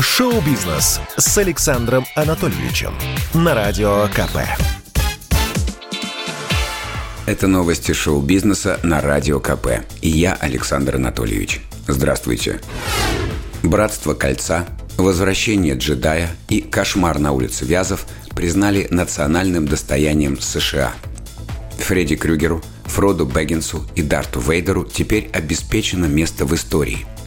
Шоу-бизнес с Александром Анатольевичем на Радио КП. Это новости шоу-бизнеса на Радио КП. И я, Александр Анатольевич. Здравствуйте. «Братство кольца», «Возвращение джедая» и «Кошмар на улице Вязов» признали национальным достоянием США. Фредди Крюгеру, Фроду Бэггинсу и Дарту Вейдеру теперь обеспечено место в истории –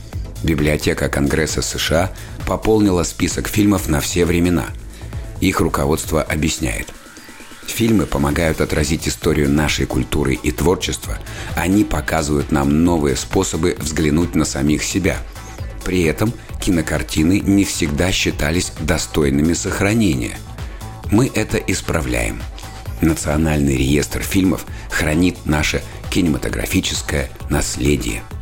Библиотека Конгресса США пополнила список фильмов на все времена. Их руководство объясняет. Фильмы помогают отразить историю нашей культуры и творчества. Они показывают нам новые способы взглянуть на самих себя. При этом кинокартины не всегда считались достойными сохранения. Мы это исправляем. Национальный реестр фильмов хранит наше кинематографическое наследие –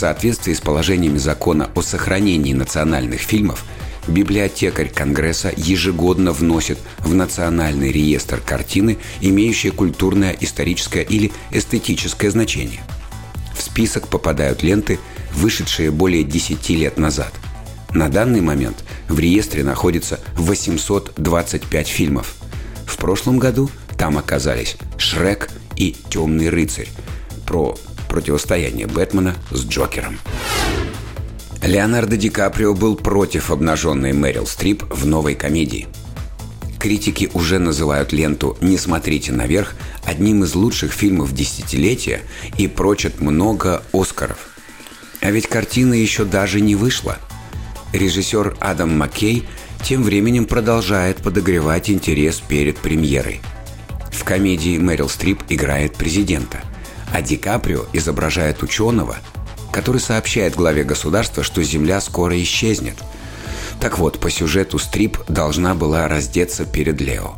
соответствии с положениями закона о сохранении национальных фильмов, библиотекарь Конгресса ежегодно вносит в Национальный реестр картины, имеющие культурное, историческое или эстетическое значение. В список попадают ленты, вышедшие более 10 лет назад. На данный момент в реестре находится 825 фильмов. В прошлом году там оказались «Шрек» и «Темный рыцарь», про противостояние Бэтмена с Джокером. Леонардо Ди Каприо был против обнаженной Мэрил Стрип в новой комедии. Критики уже называют ленту «Не смотрите наверх» одним из лучших фильмов десятилетия и прочат много Оскаров. А ведь картина еще даже не вышла. Режиссер Адам Маккей тем временем продолжает подогревать интерес перед премьерой. В комедии Мэрил Стрип играет президента а Ди Каприо изображает ученого, который сообщает главе государства, что Земля скоро исчезнет. Так вот, по сюжету Стрип должна была раздеться перед Лео.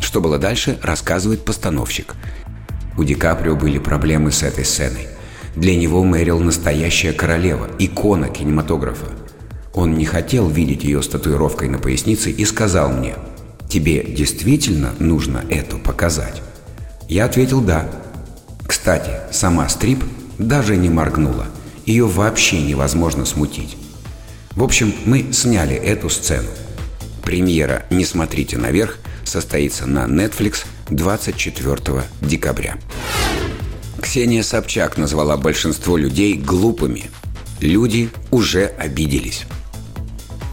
Что было дальше, рассказывает постановщик. У Ди Каприо были проблемы с этой сценой. Для него Мэрил настоящая королева, икона кинематографа. Он не хотел видеть ее с татуировкой на пояснице и сказал мне, «Тебе действительно нужно это показать?» Я ответил «да», кстати, сама Стрип даже не моргнула. Ее вообще невозможно смутить. В общем, мы сняли эту сцену. Премьера «Не смотрите наверх» состоится на Netflix 24 декабря. Ксения Собчак назвала большинство людей глупыми. Люди уже обиделись.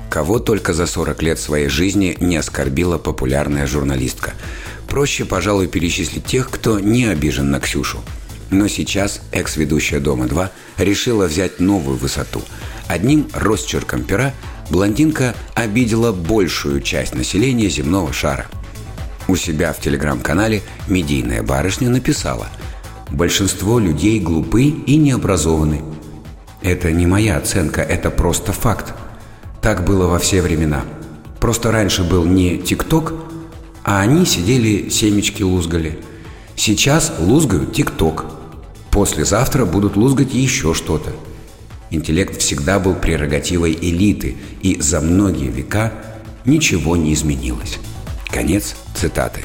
Кого только за 40 лет своей жизни не оскорбила популярная журналистка. Проще, пожалуй, перечислить тех, кто не обижен на Ксюшу – но сейчас экс-ведущая «Дома-2» решила взять новую высоту. Одним росчерком пера блондинка обидела большую часть населения земного шара. У себя в телеграм-канале медийная барышня написала «Большинство людей глупы и необразованы». Это не моя оценка, это просто факт. Так было во все времена. Просто раньше был не ТикТок, а они сидели семечки лузгали. Сейчас лузгают ТикТок. Послезавтра будут лузгать еще что-то. Интеллект всегда был прерогативой элиты, и за многие века ничего не изменилось. Конец цитаты.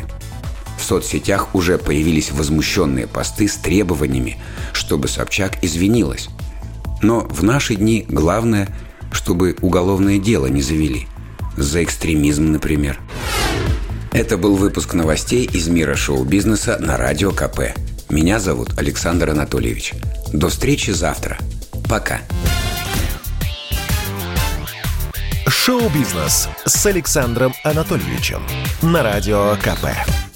В соцсетях уже появились возмущенные посты с требованиями, чтобы Собчак извинилась. Но в наши дни главное, чтобы уголовное дело не завели. За экстремизм, например. Это был выпуск новостей из мира шоу-бизнеса на Радио КП. Меня зовут Александр Анатольевич. До встречи завтра. Пока. Шоу-бизнес с Александром Анатольевичем на Радио КП.